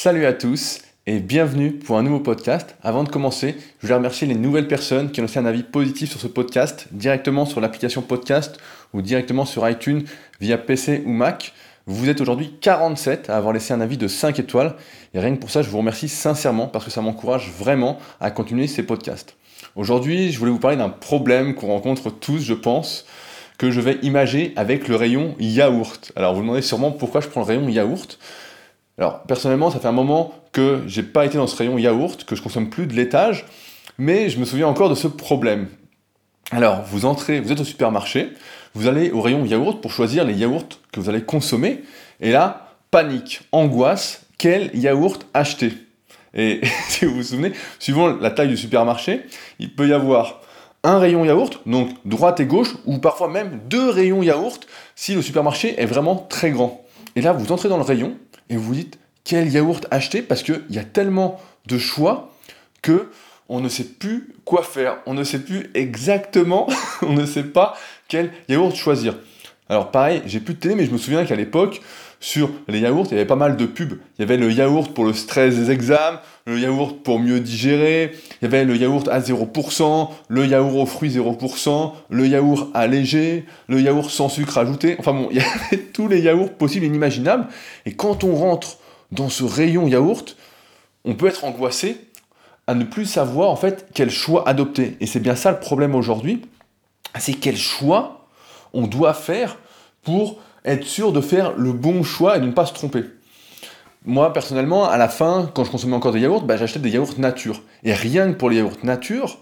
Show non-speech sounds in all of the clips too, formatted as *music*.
Salut à tous et bienvenue pour un nouveau podcast. Avant de commencer, je voulais remercier les nouvelles personnes qui ont laissé un avis positif sur ce podcast directement sur l'application podcast ou directement sur iTunes via PC ou Mac. Vous êtes aujourd'hui 47 à avoir laissé un avis de 5 étoiles et rien que pour ça, je vous remercie sincèrement parce que ça m'encourage vraiment à continuer ces podcasts. Aujourd'hui, je voulais vous parler d'un problème qu'on rencontre tous, je pense, que je vais imager avec le rayon yaourt. Alors vous vous demandez sûrement pourquoi je prends le rayon yaourt. Alors personnellement, ça fait un moment que j'ai pas été dans ce rayon yaourt, que je consomme plus de laitage, mais je me souviens encore de ce problème. Alors, vous entrez, vous êtes au supermarché, vous allez au rayon yaourt pour choisir les yaourts que vous allez consommer, et là, panique, angoisse, quel yaourt acheter? Et *laughs* si vous vous souvenez, suivant la taille du supermarché, il peut y avoir un rayon yaourt, donc droite et gauche, ou parfois même deux rayons yaourt si le supermarché est vraiment très grand. Et là, vous entrez dans le rayon, et vous dites quel yaourt acheter parce qu'il y a tellement de choix que on ne sait plus quoi faire, on ne sait plus exactement, *laughs* on ne sait pas quel yaourt choisir. Alors pareil, j'ai plus de télé, mais je me souviens qu'à l'époque, sur les yaourts, il y avait pas mal de pubs. Il y avait le yaourt pour le stress des examens, le yaourt pour mieux digérer, il y avait le yaourt à 0%, le yaourt aux fruits 0%, le yaourt allégé, le yaourt sans sucre ajouté. Enfin bon, *laughs* il y avait tous les yaourts possibles et inimaginables. Et quand on rentre dans ce rayon yaourt, on peut être angoissé à ne plus savoir en fait quel choix adopter. Et c'est bien ça le problème aujourd'hui, c'est quel choix on doit faire pour être sûr de faire le bon choix et de ne pas se tromper. Moi, personnellement, à la fin, quand je consommais encore des yaourts, bah, j'achetais des yaourts nature. Et rien que pour les yaourts nature,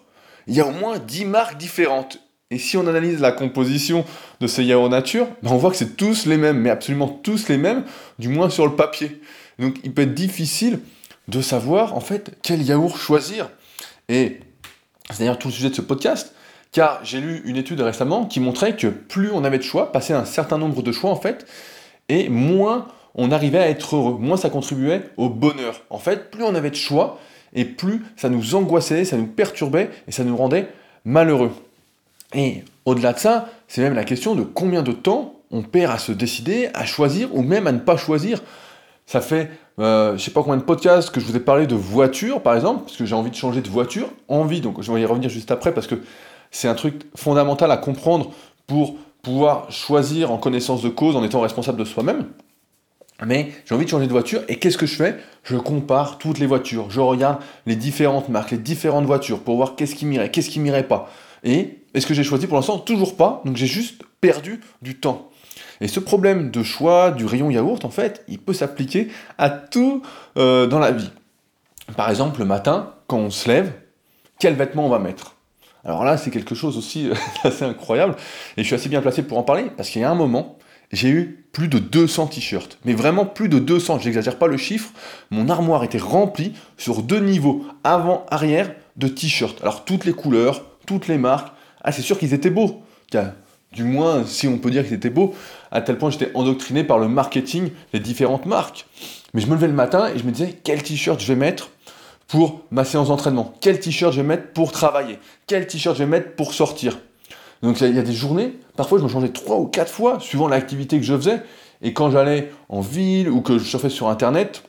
il y a au moins 10 marques différentes. Et si on analyse la composition de ces yaourts nature, bah, on voit que c'est tous les mêmes, mais absolument tous les mêmes, du moins sur le papier. Donc il peut être difficile de savoir en fait quel yaourt choisir. Et c'est d'ailleurs tout le sujet de ce podcast, car j'ai lu une étude récemment qui montrait que plus on avait de choix, passer un certain nombre de choix en fait, et moins on arrivait à être heureux, moins ça contribuait au bonheur. En fait, plus on avait de choix, et plus ça nous angoissait, ça nous perturbait, et ça nous rendait malheureux. Et au-delà de ça, c'est même la question de combien de temps on perd à se décider, à choisir, ou même à ne pas choisir. Ça fait, euh, je sais pas combien de podcasts que je vous ai parlé de voiture, par exemple, parce que j'ai envie de changer de voiture, envie, donc je vais y revenir juste après, parce que c'est un truc fondamental à comprendre pour pouvoir choisir en connaissance de cause, en étant responsable de soi-même. Mais j'ai envie de changer de voiture et qu'est-ce que je fais? Je compare toutes les voitures, je regarde les différentes marques, les différentes voitures pour voir qu'est-ce qui m'irait, qu'est-ce qui m'irait pas. Et est-ce que j'ai choisi pour l'instant? Toujours pas, donc j'ai juste perdu du temps. Et ce problème de choix du rayon yaourt, en fait, il peut s'appliquer à tout euh, dans la vie. Par exemple, le matin, quand on se lève, quel vêtement on va mettre? Alors là, c'est quelque chose aussi euh, *laughs* assez incroyable, et je suis assez bien placé pour en parler, parce qu'il y a un moment, j'ai eu plus de 200 t-shirts, mais vraiment plus de 200, j'exagère pas le chiffre, mon armoire était remplie sur deux niveaux, avant, arrière, de t-shirts. Alors toutes les couleurs, toutes les marques, ah c'est sûr qu'ils étaient beaux, du moins si on peut dire qu'ils étaient beaux, à tel point j'étais endoctriné par le marketing des différentes marques. Mais je me levais le matin et je me disais quel t-shirt je vais mettre? Pour ma séance d'entraînement Quel t-shirt je vais mettre pour travailler? Quel t-shirt je vais mettre pour sortir? Donc il y, a des journées, parfois je me changeais trois ou quatre fois, suivant l'activité que je faisais. Et quand j'allais en ville ou que je surfais sur Internet,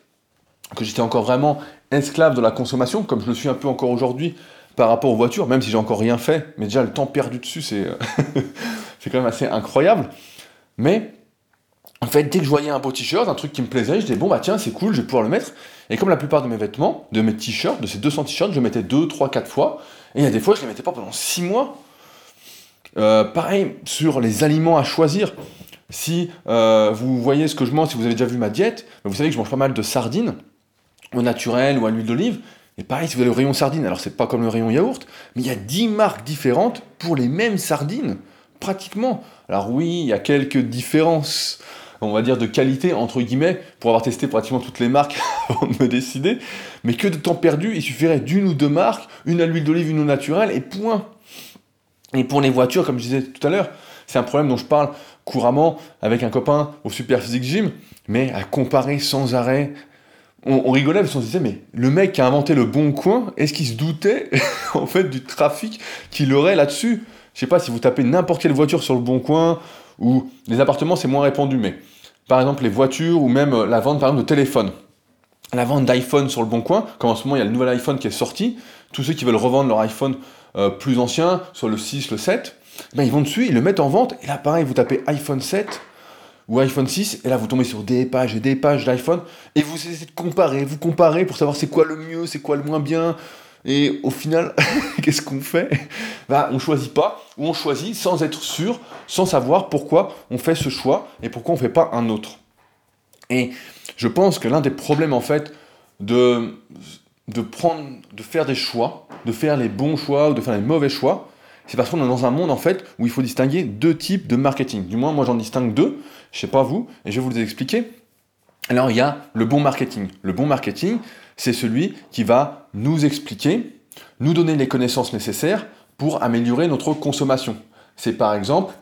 que j'étais encore vraiment esclave de la consommation, comme je le suis un peu encore aujourd'hui par rapport aux voitures, même si j'ai encore rien fait, mais déjà le temps perdu dessus, c'est *laughs* c'est quand même assez incroyable. Mais en fait, dès que je voyais un beau t-shirt, un truc qui me plaisait, je disais bon bah tiens, c'est cool, je vais pouvoir le mettre. Et comme la plupart de mes vêtements, de mes t-shirts, de ces 200 t-shirts, je mettais 2, 3, 4 fois. Et il y a des fois, je les mettais pas pendant 6 mois. Euh, pareil, sur les aliments à choisir. Si euh, vous voyez ce que je mange, si vous avez déjà vu ma diète, vous savez que je mange pas mal de sardines, au naturel ou à l'huile d'olive. Et pareil, si vous avez le rayon sardines, alors c'est pas comme le rayon yaourt, mais il y a 10 marques différentes pour les mêmes sardines, pratiquement. Alors oui, il y a quelques différences on va dire, de qualité, entre guillemets, pour avoir testé pratiquement toutes les marques *laughs* avant de me décider, mais que de temps perdu, il suffirait d'une ou deux marques, une à l'huile d'olive, une au naturel, et point. Et pour les voitures, comme je disais tout à l'heure, c'est un problème dont je parle couramment avec un copain au Super Physique Gym, mais à comparer sans arrêt. On, rigolait parce qu'on se disait, mais le mec qui a inventé le bon coin, est-ce qu'il se doutait *laughs* en fait du trafic qu'il aurait là-dessus? Je sais pas si vous tapez n'importe quelle voiture sur le bon coin, ou les appartements c'est moins répandu, mais par exemple les voitures ou même euh, la vente par exemple de téléphones. la vente d'iPhone sur le bon coin, comme en ce moment il y a le nouvel iPhone qui est sorti, tous ceux qui veulent revendre leur iPhone euh, plus ancien, soit le 6, le 7, ben ils vont dessus, ils le mettent en vente, et là pareil, vous tapez iPhone 7 ou iPhone 6, et là vous tombez sur des pages et des pages d'iPhone, et vous essayez de comparer, vous comparez pour savoir c'est quoi le mieux, c'est quoi le moins bien, et au final, *laughs* qu'est-ce qu'on fait? Bah, On choisit pas, ou on choisit sans être sûr, sans savoir pourquoi on fait ce choix, et pourquoi on ne fait pas un autre. Et je pense que l'un des problèmes en fait de, de, prendre, de faire des choix, de faire les bons choix ou de faire les mauvais choix, c'est parce qu'on est dans un monde en fait où il faut distinguer deux types de marketing. Du moins, moi j'en distingue deux, je sais pas vous, et je vais vous les expliquer. Alors il y a le bon marketing. Le bon marketing, c'est celui qui va nous expliquer, nous donner les connaissances nécessaires pour améliorer notre consommation. C'est par exemple,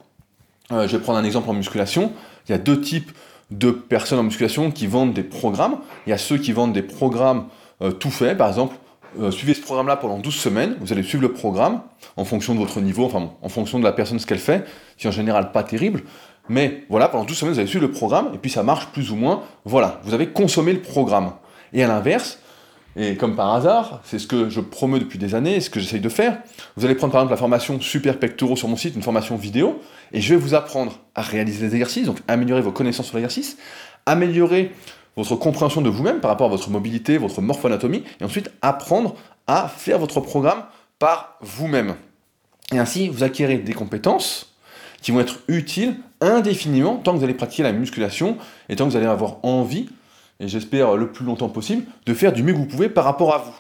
euh, je vais prendre un exemple en musculation, il y a deux types de personnes en musculation qui vendent des programmes. Il y a ceux qui vendent des programmes euh, tout faits, par exemple, euh, suivez ce programme-là pendant 12 semaines, vous allez suivre le programme en fonction de votre niveau, enfin en fonction de la personne ce qu'elle fait, qui en général pas terrible, mais voilà, pendant 12 semaines vous allez suivre le programme, et puis ça marche plus ou moins, voilà, vous avez consommé le programme. Et à l'inverse, et comme par hasard, c'est ce que je promeux depuis des années, ce que j'essaye de faire. Vous allez prendre par exemple la formation Super Pectoraux sur mon site, une formation vidéo, et je vais vous apprendre à réaliser les exercices, donc améliorer vos connaissances sur l'exercice, améliorer votre compréhension de vous-même par rapport à votre mobilité, votre morphoanatomie, et ensuite apprendre à faire votre programme par vous-même. Et ainsi, vous acquérez des compétences qui vont être utiles indéfiniment tant que vous allez pratiquer la musculation et tant que vous allez avoir envie et j'espère le plus longtemps possible, de faire du mieux que vous pouvez par rapport à vous.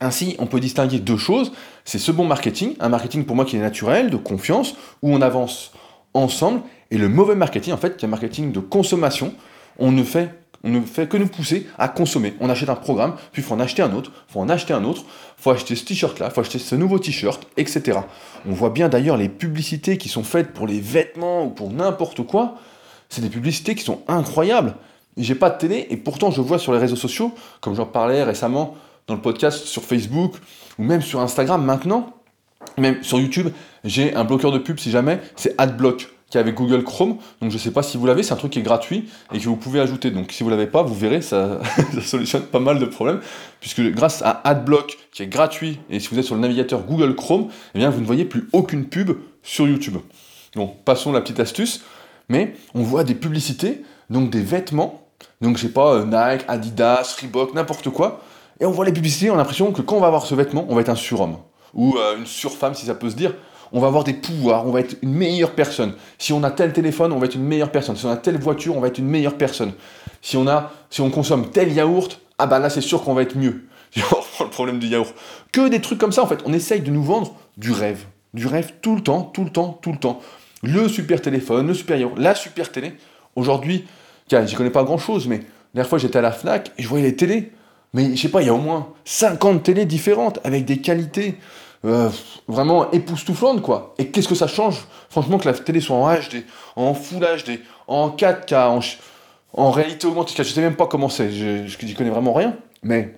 Ainsi, on peut distinguer deux choses. C'est ce bon marketing, un marketing pour moi qui est naturel, de confiance, où on avance ensemble, et le mauvais marketing, en fait, qui est un marketing de consommation. On ne fait, on ne fait que nous pousser à consommer. On achète un programme, puis il faut en acheter un autre, il faut en acheter un autre, il faut acheter ce t-shirt-là, il faut acheter ce nouveau t-shirt, etc. On voit bien d'ailleurs les publicités qui sont faites pour les vêtements ou pour n'importe quoi. C'est des publicités qui sont incroyables j'ai pas de télé et pourtant je vois sur les réseaux sociaux, comme j'en parlais récemment dans le podcast sur Facebook ou même sur Instagram maintenant, même sur YouTube, j'ai un bloqueur de pub si jamais, c'est AdBlock qui est avec Google Chrome. Donc je sais pas si vous l'avez, c'est un truc qui est gratuit et que vous pouvez ajouter. Donc si vous l'avez pas, vous verrez, ça, *laughs* ça, solutionne pas mal de problèmes puisque grâce à AdBlock qui est gratuit et si vous êtes sur le navigateur Google Chrome, eh bien vous ne voyez plus aucune pub sur YouTube. Bon, passons la petite astuce, mais on voit des publicités, donc des vêtements donc, je sais pas, euh, Nike, Adidas, Reebok, n'importe quoi. Et on voit les publicités, on a l'impression que quand on va avoir ce vêtement, on va être un surhomme. Ou euh, une surfemme, si ça peut se dire. On va avoir des pouvoirs, on va être une meilleure personne. Si on a tel téléphone, on va être une meilleure personne. Si on a telle voiture, on va être une meilleure personne. Si on, a, si on consomme tel yaourt, ah bah là, c'est sûr qu'on va être mieux. *laughs* le problème du yaourt. Que des trucs comme ça, en fait. On essaye de nous vendre du rêve. Du rêve tout le temps, tout le temps, tout le temps. Le super téléphone, le super yaourt, la super télé. Aujourd'hui, Tiens, j'y connais pas grand chose, mais la dernière fois j'étais à la Fnac et je voyais les télés. Mais je sais pas, il y a au moins 50 télés différentes avec des qualités euh, vraiment époustouflantes, quoi. Et qu'est-ce que ça change? Franchement, que la télé soit en HD, en Full HD, en 4K, en, réalité augmentée, je sais même pas comment c'est, je n'y connais vraiment rien. Mais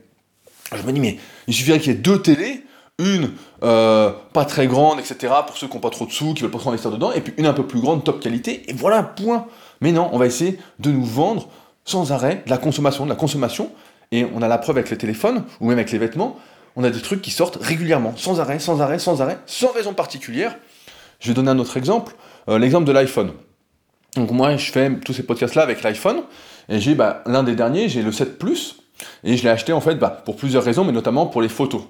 je me dis, mais il suffirait qu'il y ait deux télés, une euh, pas très grande, etc., pour ceux qui n'ont pas trop de sous, qui veulent pas trop investir dedans, et puis une un peu plus grande, top qualité, et voilà, point. Mais non, on va essayer de nous vendre sans arrêt de la consommation, de la consommation. Et on a la preuve avec les téléphones, ou même avec les vêtements, on a des trucs qui sortent régulièrement, sans arrêt, sans arrêt, sans arrêt, sans raison particulière. Je vais donner un autre exemple, euh, l'exemple de l'iPhone. Donc moi, je fais tous ces podcasts-là avec l'iPhone, et j'ai bah, l'un des derniers, j'ai le 7 Plus, et je l'ai acheté en fait bah, pour plusieurs raisons, mais notamment pour les photos.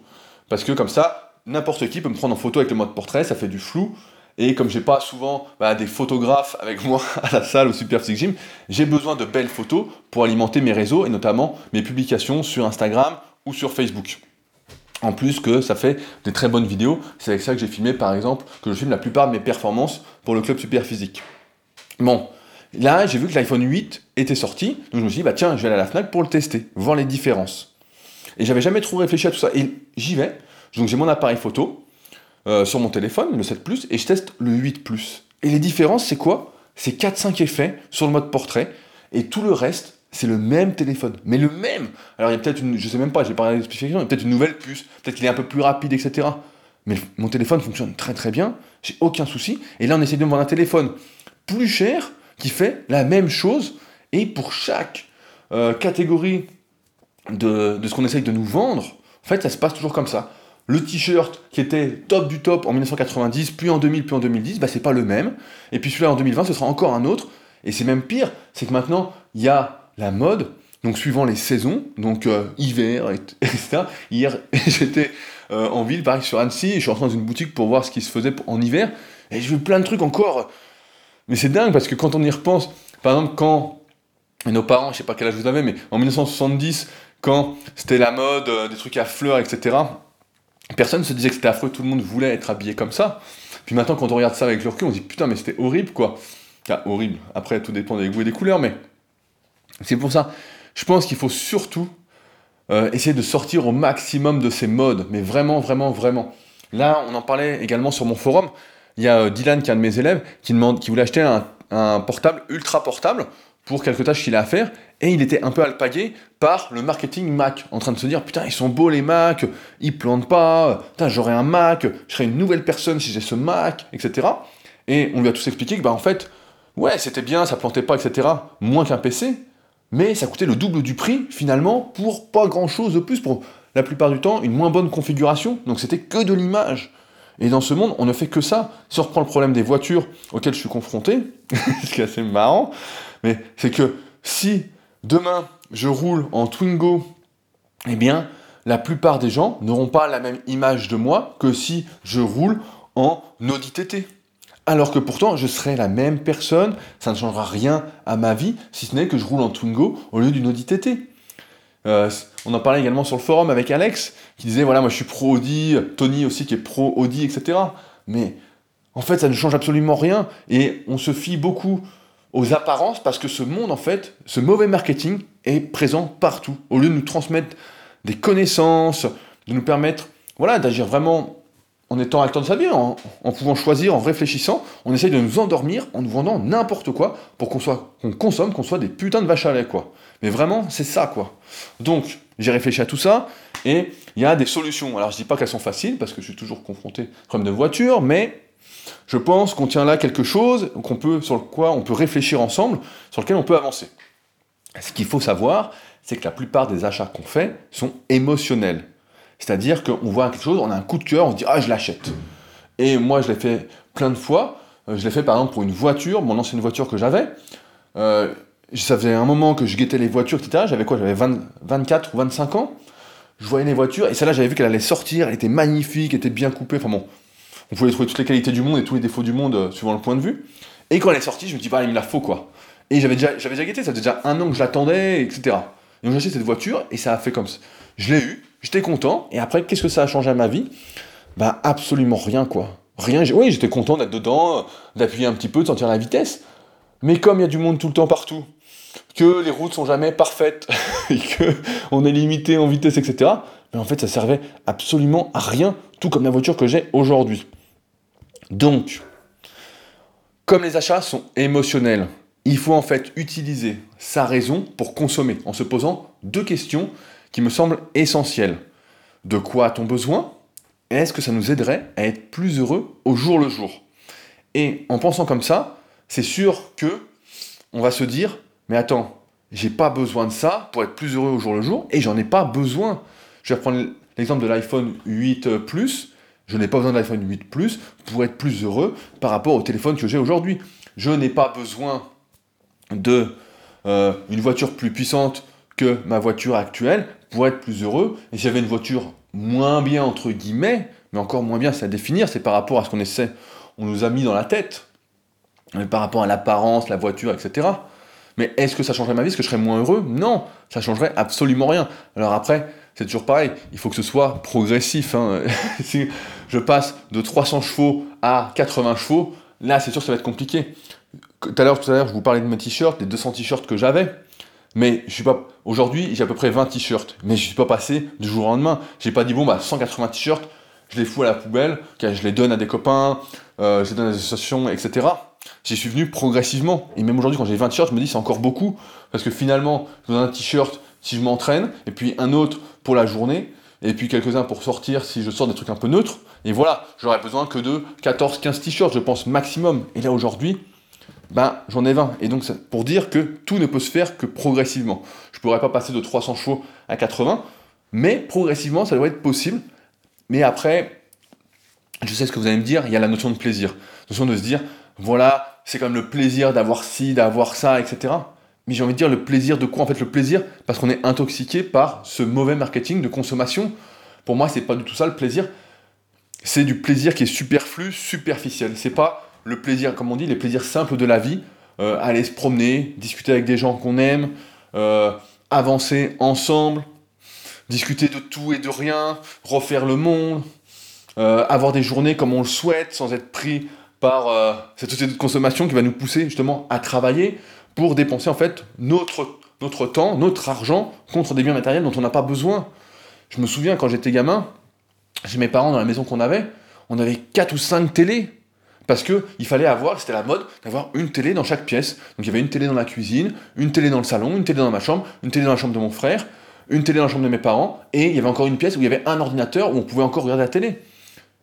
Parce que comme ça, n'importe qui peut me prendre en photo avec le mode portrait, ça fait du flou, et comme j'ai pas souvent bah, des photographes avec *laughs* moi à la salle au Super Physique Gym, j'ai besoin de belles photos pour alimenter mes réseaux et notamment mes publications sur Instagram ou sur Facebook. En plus que ça fait des très bonnes vidéos, c'est avec ça que j'ai filmé par exemple, que je filme la plupart de mes performances pour le club Super Physique. Bon, là j'ai vu que l'iPhone 8 était sorti, donc je me suis dit bah tiens je vais aller à la FNAC pour le tester, voir les différences. Et j'avais jamais trop réfléchi à tout ça, et j'y vais, donc j'ai mon appareil photo, euh, sur mon téléphone, le 7 Plus, et je teste le 8 Plus. Et les différences, c'est quoi? C'est 4-5 effets sur le mode portrait, et tout le reste, c'est le même téléphone. Mais le même Alors il y a peut-être une, je sais même pas, j'ai parlé des spécifications, il y a peut-être une nouvelle puce, peut-être qu'il est un peu plus rapide, etc. Mais mon téléphone fonctionne très très bien, j'ai aucun souci, et là on essaie de me vendre un téléphone plus cher qui fait la même chose, et pour chaque euh, catégorie de, de ce qu'on essaye de nous vendre, en fait, ça se passe toujours comme ça. Le t-shirt qui était top du top en 1990, puis en 2000, puis en 2010, bah, c'est pas le même. Et puis celui-là en 2020, ce sera encore un autre. Et c'est même pire, c'est que maintenant, il y a la mode, donc suivant les saisons, donc euh, hiver, etc. *laughs* Hier, *laughs* j'étais euh, en ville, pareil, sur Annecy, et je suis rentré dans une boutique pour voir ce qui se faisait en hiver, et je veux plein de trucs encore. Mais c'est dingue, parce que quand on y repense, par exemple, quand nos parents, je sais pas quel âge vous avez, mais en 1970, quand c'était la mode, euh, des trucs à fleurs, etc., personne ne se disait que c'était affreux, tout le monde voulait être habillé comme ça. Puis maintenant, quand on regarde ça avec le recul, on se dit putain, mais c'était horrible, quoi. Enfin, horrible. Après, tout dépend des goûts et des couleurs, mais c'est pour ça. Je pense qu'il faut surtout euh, essayer de sortir au maximum de ces modes, mais vraiment, vraiment, vraiment. Là, on en parlait également sur mon forum. Il y a euh, Dylan, qui est un de mes élèves, qui, demande, qui voulait acheter un portable ultra portable pour quelques tâches qu'il a à faire, et il était un peu alpagué par le marketing Mac, en train de se dire putain ils sont beaux les Mac, ils plantent pas, putain j'aurai un Mac, je serai une nouvelle personne si j'ai ce Mac, etc. Et on lui a tous expliqué que bah en fait, ouais c'était bien, ça plantait pas, etc. Moins qu'un PC, mais ça coûtait le double du prix finalement pour pas grand chose de plus, pour la plupart du temps une moins bonne configuration, donc c'était que de l'image. Et dans ce monde, on ne fait que ça. Si on reprend le problème des voitures auxquelles je suis confronté, *laughs* ce qui est assez marrant, mais c'est que si demain je roule en Twingo, eh bien, la plupart des gens n'auront pas la même image de moi que si je roule en Audi TT. Alors que pourtant, je serai la même personne, ça ne changera rien à ma vie, si ce n'est que je roule en Twingo au lieu d'une Audi TT. Euh, on en parlait également sur le forum avec Alex, qui disait voilà, moi je suis pro Audi, Tony aussi qui est pro Audi, etc. Mais en fait, ça ne change absolument rien et on se fie beaucoup aux apparences parce que ce monde, en fait, ce mauvais marketing est présent partout. Au lieu de nous transmettre des connaissances, de nous permettre voilà, d'agir vraiment en étant acteur de sa vie, en, pouvant choisir, en réfléchissant, on essaye de nous endormir en nous vendant n'importe quoi pour qu'on soit, qu'on consomme, qu'on soit des putains de vaches à lait. Mais vraiment, c'est ça, quoi. Donc, j'ai réfléchi à tout ça, et il y a des solutions. Alors, je dis pas qu'elles sont faciles, parce que je suis toujours confronté au problème de voiture, mais je pense qu'on tient là quelque chose qu'on peut, sur le quoi on peut réfléchir ensemble, sur lequel on peut avancer. Ce qu'il faut savoir, c'est que la plupart des achats qu'on fait sont émotionnels. C'est-à-dire qu'on voit quelque chose, on a un coup de cœur, on se dit ah je l'achète. Et moi je l'ai fait plein de fois. Euh, je l'ai fait par exemple pour une voiture, mon ancienne voiture que j'avais. Euh, ça faisait un moment que je guettais les voitures, etc. J'avais quoi? J'avais 24 ou 25 ans. Je voyais les voitures et celle-là j'avais vu qu'elle allait sortir, elle était magnifique, elle était bien coupée. Enfin bon, on pouvait trouver toutes les qualités du monde et tous les défauts du monde euh, suivant le point de vue. Et quand elle est sortie, je me dis, bah, il me la faut quoi. Et j'avais déjà, j'avais déjà guetté, ça faisait déjà un an que je l'attendais, etc. Et donc j'ai acheté cette voiture et ça a fait comme ça. Je l'ai eu, j'étais content, et après, qu'est-ce que ça a changé à ma vie? Bah, absolument rien quoi. Rien, oui, j'étais content d'être dedans, d'appuyer un petit peu, de sentir la vitesse. Mais comme il y a du monde tout le temps partout, que les routes sont jamais parfaites, *laughs* et que on est limité en vitesse, etc., mais en fait, ça servait absolument à rien, tout comme la voiture que j'ai aujourd'hui. Donc, comme les achats sont émotionnels, il faut en fait utiliser sa raison pour consommer en se posant deux questions qui me semblent essentielles. De quoi a-t-on besoin? Est-ce que ça nous aiderait à être plus heureux au jour le jour? Et en pensant comme ça, c'est sûr que on va se dire mais attends, j'ai pas besoin de ça pour être plus heureux au jour le jour et j'en ai pas besoin. Je vais prendre l'exemple de l'iPhone 8 Plus je n'ai pas besoin de l'iPhone 8 Plus pour être plus heureux par rapport au téléphone que j'ai aujourd'hui. Je n'ai pas besoin de euh, une voiture plus puissante que ma voiture actuelle pour être plus heureux. Et si j'avais une voiture moins bien entre guillemets, mais encore moins bien, c'est à définir, c'est par rapport à ce qu'on essaie, on nous a mis dans la tête, par rapport à l'apparence, la voiture, etc. Mais est-ce que ça changerait ma vie? Est-ce que je serais moins heureux? Non, ça changerait absolument rien. Alors après, c'est toujours pareil, il faut que ce soit progressif. Hein. *laughs* si je passe de 300 chevaux à 80 chevaux, là c'est sûr ça va être compliqué. Tout à l'heure, je vous parlais de mes t-shirts, des 200 t-shirts que j'avais. Mais je suis pas. Aujourd'hui, j'ai à peu près 20 t-shirts. Mais je suis pas passé du jour au lendemain. J'ai pas dit bon bah 180 t-shirts, je les fous à la poubelle, je les donne à des copains, euh, je les donne à des associations, etc. J'y suis venu progressivement. Et même aujourd'hui, quand j'ai 20 t-shirts, je me dis c'est encore beaucoup. Parce que finalement, je donne un t-shirt si je m'entraîne, et puis un autre pour la journée, et puis quelques-uns pour sortir si je sors des trucs un peu neutres. Et voilà, j'aurais besoin que de 14-15 t-shirts, je pense, maximum. Et là, aujourd'hui, ben j'en ai 20. Et donc pour dire que tout ne peut se faire que progressivement. Je ne pourrais pas passer de 300 chevaux à 80, mais progressivement ça doit être possible. Mais après, je sais ce que vous allez me dire, il y a la notion de plaisir. La notion de se dire, voilà, c'est comme le plaisir d'avoir ci, d'avoir ça, etc. Mais j'ai envie de dire le plaisir de quoi? En fait, le plaisir parce qu'on est intoxiqué par ce mauvais marketing de consommation. Pour moi, c'est pas du tout ça le plaisir. C'est du plaisir qui est superflu, superficiel. C'est pas le plaisir, comme on dit, les plaisirs simples de la vie. Euh, aller se promener, discuter avec des gens qu'on aime, euh, avancer ensemble, discuter de tout et de rien, refaire le monde, euh, avoir des journées comme on le souhaite sans être pris par cette société de consommation qui va nous pousser justement à travailler pour dépenser en fait notre, notre temps, notre argent contre des biens matériels dont on n'a pas besoin. Je me souviens quand j'étais gamin, chez mes parents dans la maison qu'on avait, on avait 4 ou 5 télés. Parce qu'il fallait avoir, c'était la mode, d'avoir une télé dans chaque pièce. Donc il y avait une télé dans la cuisine, une télé dans le salon, une télé dans ma chambre, une télé dans la chambre de mon frère, une télé dans la chambre de mes parents, et il y avait encore une pièce où il y avait un ordinateur où on pouvait encore regarder la télé.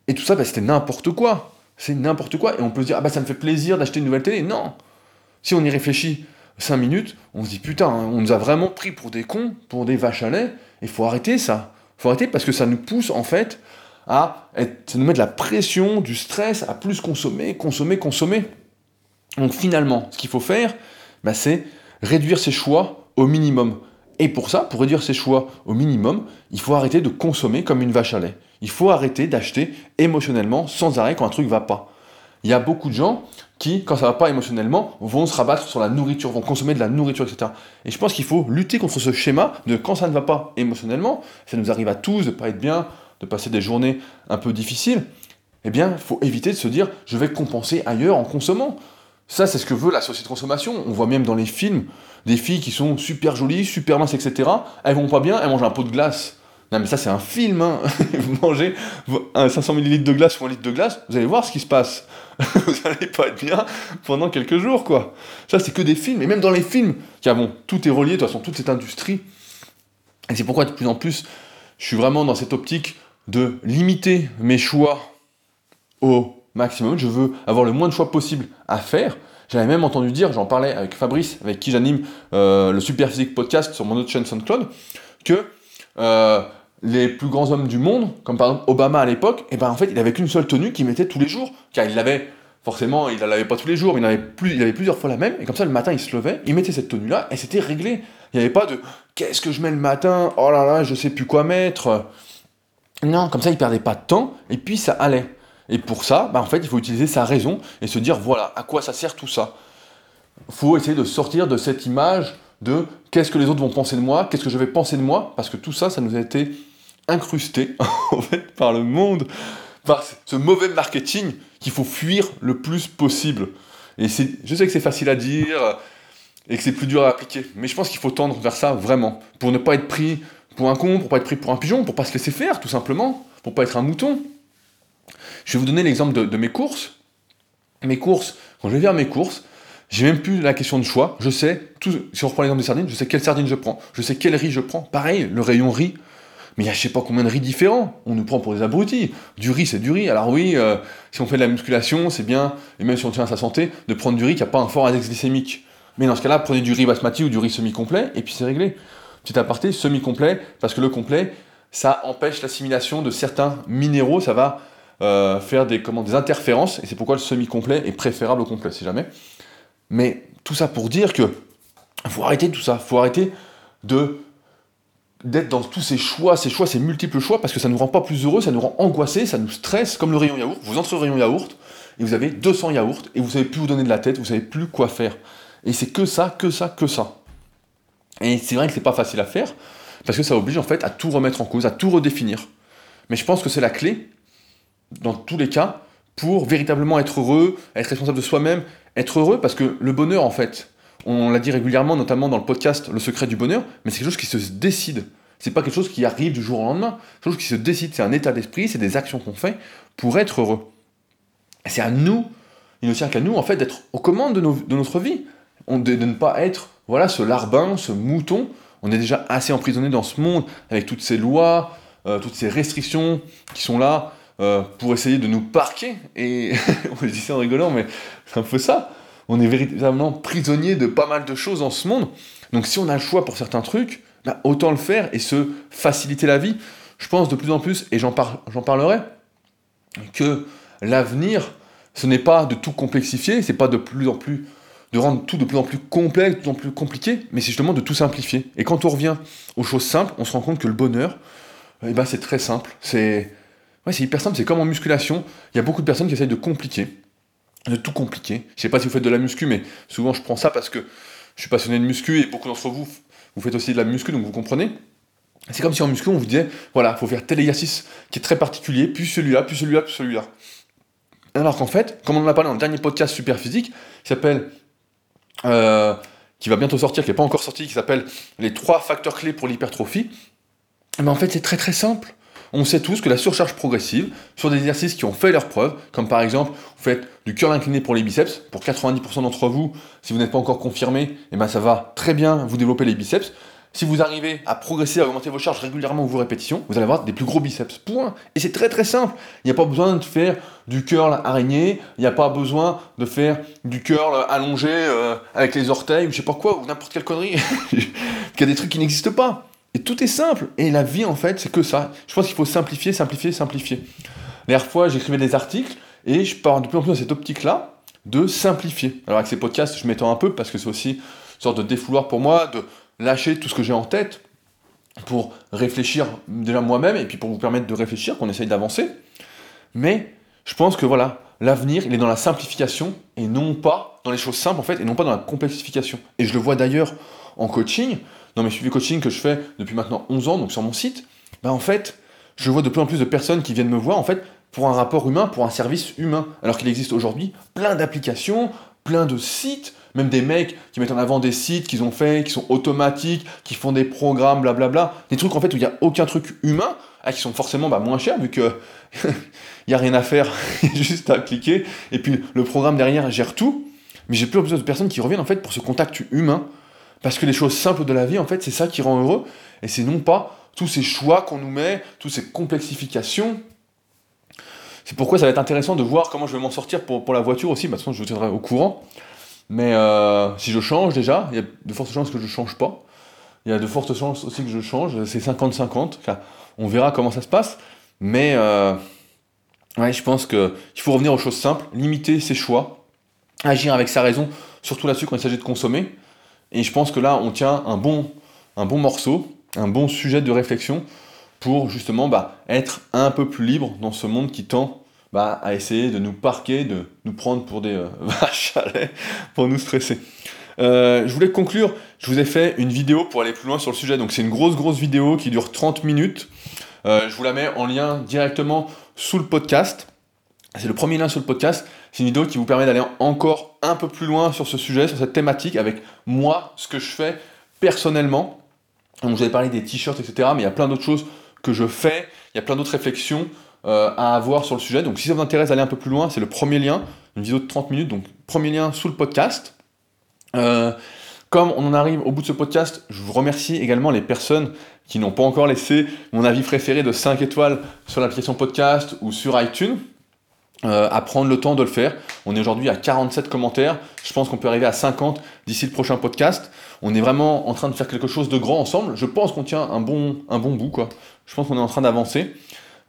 Et tout ça, bah, c'était n'importe quoi. C'est n'importe quoi. Et on peut se dire, ah bah ça me fait plaisir d'acheter une nouvelle télé. Non. Si on y réfléchit 5 minutes, on se dit, putain, on nous a vraiment pris pour des cons, pour des vaches à lait. Il faut arrêter ça faut arrêter parce que ça nous pousse en fait à nous met de la pression, du stress, à plus consommer, consommer, consommer. Donc finalement, ce qu'il faut faire, bah, c'est réduire ses choix au minimum. Et pour ça, pour réduire ses choix au minimum, il faut arrêter de consommer comme une vache à lait. Il faut arrêter d'acheter émotionnellement sans arrêt quand un truc va pas. Il y a beaucoup de gens qui, quand ça va pas émotionnellement, vont se rabattre sur la nourriture, vont consommer de la nourriture, etc. Et je pense qu'il faut lutter contre ce schéma de quand ça ne va pas émotionnellement, ça nous arrive à tous de pas être bien, de passer des journées un peu difficiles, eh bien, il faut éviter de se dire je vais compenser ailleurs en consommant. Ça, c'est ce que veut la société de consommation. On voit même dans les films des filles qui sont super jolies, super minces, etc. Elles vont pas bien, elles mangent un pot de glace. Non mais ça c'est un film, hein. *laughs* vous mangez 500 ml de glace ou un litre de glace, vous allez voir ce qui se passe. *laughs* vous allez pas être bien pendant quelques jours quoi. Ça c'est que des films, et même dans les films, car bon, tout est relié, de toute façon, toute cette industrie. Et c'est pourquoi de plus en plus, je suis vraiment dans cette optique de limiter mes choix au maximum. Je veux avoir le moins de choix possible à faire. J'avais même entendu dire, j'en parlais avec Fabrice, avec qui j'anime euh, le Super Physique Podcast sur mon autre chaîne SoundCloud, que euh, les plus grands hommes du monde, comme par exemple Obama à l'époque, et eh ben en fait il avait qu'une seule tenue qu'il mettait tous les jours, car il l'avait forcément, il ne l'avait pas tous les jours, mais il, avait il avait plusieurs fois la même, et comme ça le matin il se levait, il mettait cette tenue-là, et c'était réglé. Il n'y avait pas de qu'est-ce que je mets le matin, oh là là, je sais plus quoi mettre. Non, comme ça il perdait pas de temps, et puis ça allait. Et pour ça, bah, en fait, il faut utiliser sa raison et se dire voilà, à quoi ça sert tout ça. Il faut essayer de sortir de cette image de qu'est-ce que les autres vont penser de moi, qu'est-ce que je vais penser de moi, parce que tout ça, ça nous a été incrusté *laughs* en fait par le monde, par ce mauvais marketing qu'il faut fuir le plus possible. Et je sais que c'est facile à dire et que c'est plus dur à appliquer, mais je pense qu'il faut tendre vers ça vraiment, pour ne pas être pris pour un con, pour pas être pris pour un pigeon, pour pas se laisser faire tout simplement, pour pas être un mouton. Je vais vous donner l'exemple de, mes courses. Mes courses, quand je vais faire mes courses, j'ai même plus la question de choix. Je sais, tout, si on reprend l'exemple des sardines, je sais quelle sardine je prends. Je sais quel riz je prends. Pareil, le rayon riz. Mais il y a je sais pas combien de riz différents. On nous prend pour des abrutis. Du riz, c'est du riz. Alors oui, euh, si on fait de la musculation, c'est bien, et même si on tient à sa santé, de prendre du riz qui n'a pas un fort index glycémique. Mais dans ce cas-là, prenez du riz basmati ou du riz semi-complet, et puis c'est réglé. Petit aparté, semi-complet, parce que le complet, ça empêche l'assimilation de certains minéraux, ça va euh, faire des, comment, des interférences, et c'est pourquoi le semi-complet est préférable au complet, si jamais. Mais tout ça pour dire que faut arrêter tout ça, faut arrêter de d'être dans tous ces choix, ces choix, ces multiples choix, parce que ça ne nous rend pas plus heureux, ça nous rend angoissés, ça nous stresse, comme le rayon yaourt. Vous entrez au rayon yaourt, et vous avez 200 yaourts, et vous savez plus vous donner de la tête, vous savez plus quoi faire. Et c'est que ça, que ça, que ça. Et c'est vrai que c'est pas facile à faire, parce que ça oblige en fait à tout remettre en cause, à tout redéfinir. Mais je pense que c'est la clé, dans tous les cas, pour véritablement être heureux, être responsable de soi-même, être heureux, parce que le bonheur, en fait, on l'a dit régulièrement, notamment dans le podcast Le secret du bonheur, mais c'est quelque chose qui se décide. C'est pas quelque chose qui arrive du jour au lendemain. C'est quelque chose qui se décide. C'est un état d'esprit, c'est des actions qu'on fait pour être heureux. C'est à nous, il ne tient qu'à nous, en fait, d'être aux commandes de, notre vie. de, ne pas être, voilà, ce larbin, ce mouton. On est déjà assez emprisonné dans ce monde, avec toutes ces lois, euh, toutes ces restrictions qui sont là, euh, pour essayer de nous parquer. Et *laughs* on dit ça en rigolant, mais c'est un peu ça. on est véritablement prisonnier de pas mal de choses dans ce monde. Donc si on a le choix pour certains trucs, autant le faire et se faciliter la vie. Je pense de plus en plus, et j'en parlerai, que l'avenir, ce n'est pas de tout complexifier, c'est pas de plus en plus de rendre tout de plus en plus complexe, de plus en plus compliqué, mais c'est justement de tout simplifier. Et quand on revient aux choses simples, on se rend compte que le bonheur, eh ben, c'est très simple. C'est ouais, hyper simple, c'est comme en musculation. Il y a beaucoup de personnes qui essayent de compliquer, de tout compliquer. Je sais pas si vous faites de la muscu, mais souvent je prends ça parce que je suis passionné de muscu et beaucoup d'entre vous, vous faites aussi de la muscu, donc vous comprenez. C'est comme si en muscu, on vous disait, voilà, il faut faire tel exercice qui est très particulier, puis celui-là, puis celui-là, puis celui-là. Alors qu'en fait, comme on en a parlé dans le dernier podcast super physique, qui s'appelle euh, qui va bientôt sortir, qui n'est pas encore sorti, qui s'appelle Les trois facteurs clés pour l'hypertrophie. Mais en fait, c'est très très simple. On sait tous que la surcharge progressive sur des exercices qui ont fait leur preuve, comme par exemple, vous faites du curl incliné pour les biceps, pour 90% d'entre vous, si vous n'êtes pas encore confirmé, eh ben ça va très bien vous développer les biceps. Si vous arrivez à progresser, à augmenter vos charges régulièrement ou vos répétitions, vous allez avoir des plus gros biceps. Point. Et c'est très très simple. Il n'y a pas besoin de faire du curl araignée, il n'y a pas besoin de faire du curl allongé euh, avec les orteils ou je sais pas quoi, ou n'importe quelle connerie. *laughs* Il y a des trucs qui n'existent pas. Et tout est simple. Et la vie, en fait, c'est que ça. Je pense qu'il faut simplifier, simplifier, simplifier. La fois, j'écrivais des articles et je pars de plus en plus dans cette optique-là de simplifier. Alors avec ces podcasts, je m'étends un peu parce que c'est aussi une sorte de défouloir pour moi de lâcher tout ce que j'ai en tête pour réfléchir déjà moi-même et puis pour vous permettre de réfléchir, qu'on essaye d'avancer. Mais je pense que voilà, l'avenir, il est dans la simplification et non pas dans les choses simples en fait, et non pas dans la complexification. Et je le vois d'ailleurs en coaching, dans mes suivis coaching que je fais depuis maintenant 11 ans, donc sur mon site, bah en fait, je vois de plus en plus de personnes qui viennent me voir en fait pour un rapport humain, pour un service humain, alors qu'il existe aujourd'hui plein d'applications, plein de sites même des mecs qui mettent en avant des sites qu'ils ont fait, qui sont automatiques, qui font des programmes, blablabla. Des trucs en fait où il n'y a aucun truc humain, ah, qui sont forcément bah, moins chers vu que *laughs* il n'y a rien à faire, *laughs* juste à cliquer. Et puis le programme derrière gère tout. Mais j'ai plus besoin de personnes qui reviennent en fait pour ce contact humain. Parce que les choses simples de la vie, en fait, c'est ça qui rend heureux. Et c'est non pas tous ces choix qu'on nous met, toutes ces complexifications. C'est pourquoi ça va être intéressant de voir comment je vais m'en sortir pour, la voiture aussi. Bah, toute façon, je vous tiendrai au courant. Mais euh, si je change déjà, il y a de fortes chances que je ne change pas. Il y a de fortes chances aussi que je change. C'est 50-50. on verra comment ça se passe. Mais euh, je pense qu'il faut revenir aux choses simples, limiter ses choix, agir avec sa raison, surtout là-dessus quand il s'agit de consommer. Et je pense que là, on tient un bon, un bon morceau, un bon sujet de réflexion pour justement bah, être un peu plus libre dans ce monde qui tend bah, à essayer de nous parquer, de nous prendre pour des euh, *laughs* vaches à lait, pour nous stresser. Euh, je voulais conclure, je vous ai fait une vidéo pour aller plus loin sur le sujet, donc c'est une grosse grosse vidéo qui dure 30 minutes. Euh, je vous la mets en lien directement sous le podcast. C'est le premier lien sur le podcast. C'est une vidéo qui vous permet d'aller encore un peu plus loin sur ce sujet, sur cette thématique, avec moi, ce que je fais personnellement. Donc, vous avez parlé des t-shirts, etc. Mais il y a plein d'autres choses que je fais. Il y a plein d'autres réflexions euh, à avoir sur le sujet. Donc si ça vous intéresse d'aller un peu plus loin, c'est le premier lien, une vidéo de 30 minutes, donc premier lien sous le podcast. Euh, comme on en arrive au bout de ce podcast, je vous remercie également les personnes qui n'ont pas encore laissé mon avis préféré de 5 étoiles sur l'application podcast ou sur iTunes. Euh, à prendre le temps de le faire. On est aujourd'hui à 47 commentaires. Je pense qu'on peut arriver à 50 d'ici le prochain podcast. On est vraiment en train de faire quelque chose de grand ensemble. Je pense qu'on tient un bon, un bon bout. Quoi. Je pense qu'on est en train d'avancer.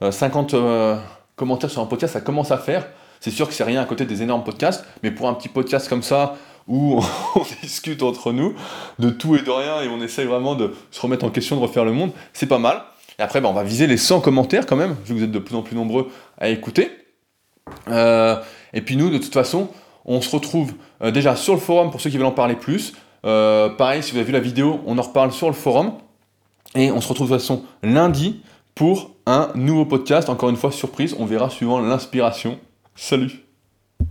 50 euh, euh, commentaires sur un podcast, ça commence à faire. C'est sûr que c'est rien à côté des énormes podcasts, mais pour un petit podcast comme ça, où *laughs* on, discute entre nous de tout et de rien, et on essaye vraiment de se remettre en question, de refaire le monde, c'est pas mal. Et après, bah, on va viser les 100 commentaires quand même, vu que vous êtes de plus en plus nombreux à écouter. Euh, et puis nous, de toute façon, on se retrouve déjà sur le forum pour ceux qui veulent en parler plus. pareil, si vous avez vu la vidéo, on en reparle sur le forum. Et on se retrouve de toute façon lundi pour un nouveau podcast. Encore une fois, surprise, on verra suivant l'inspiration. Salut